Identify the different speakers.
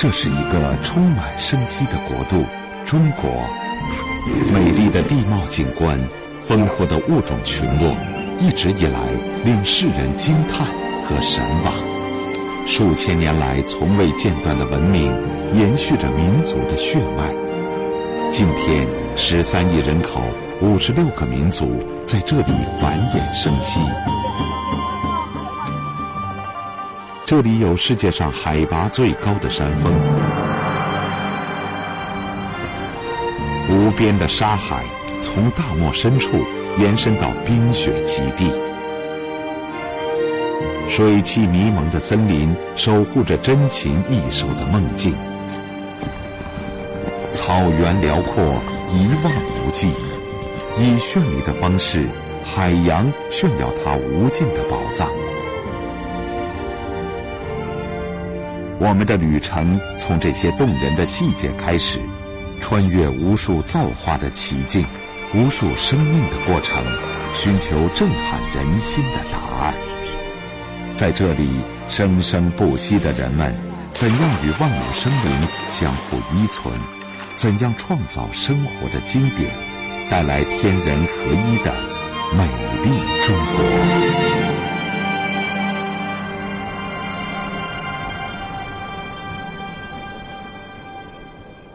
Speaker 1: 这是一个充满生机的国度——中国。美丽的地貌景观，丰富的物种群落，一直以来令世人惊叹和神往。数千年来从未间断的文明，延续着民族的血脉。今天，十三亿人口，五十六个民族在这里繁衍生息。这里有世界上海拔最高的山峰，无边的沙海从大漠深处延伸到冰雪极地，水汽迷蒙的森林守护着珍禽异兽的梦境，草原辽阔一望无际，以绚丽的方式，海洋炫耀它无尽的宝藏。我们的旅程从这些动人的细节开始，穿越无数造化的奇境，无数生命的过程，寻求震撼人心的答案。在这里，生生不息的人们怎样与万物生灵相互依存？怎样创造生活的经典，带来天人合一的？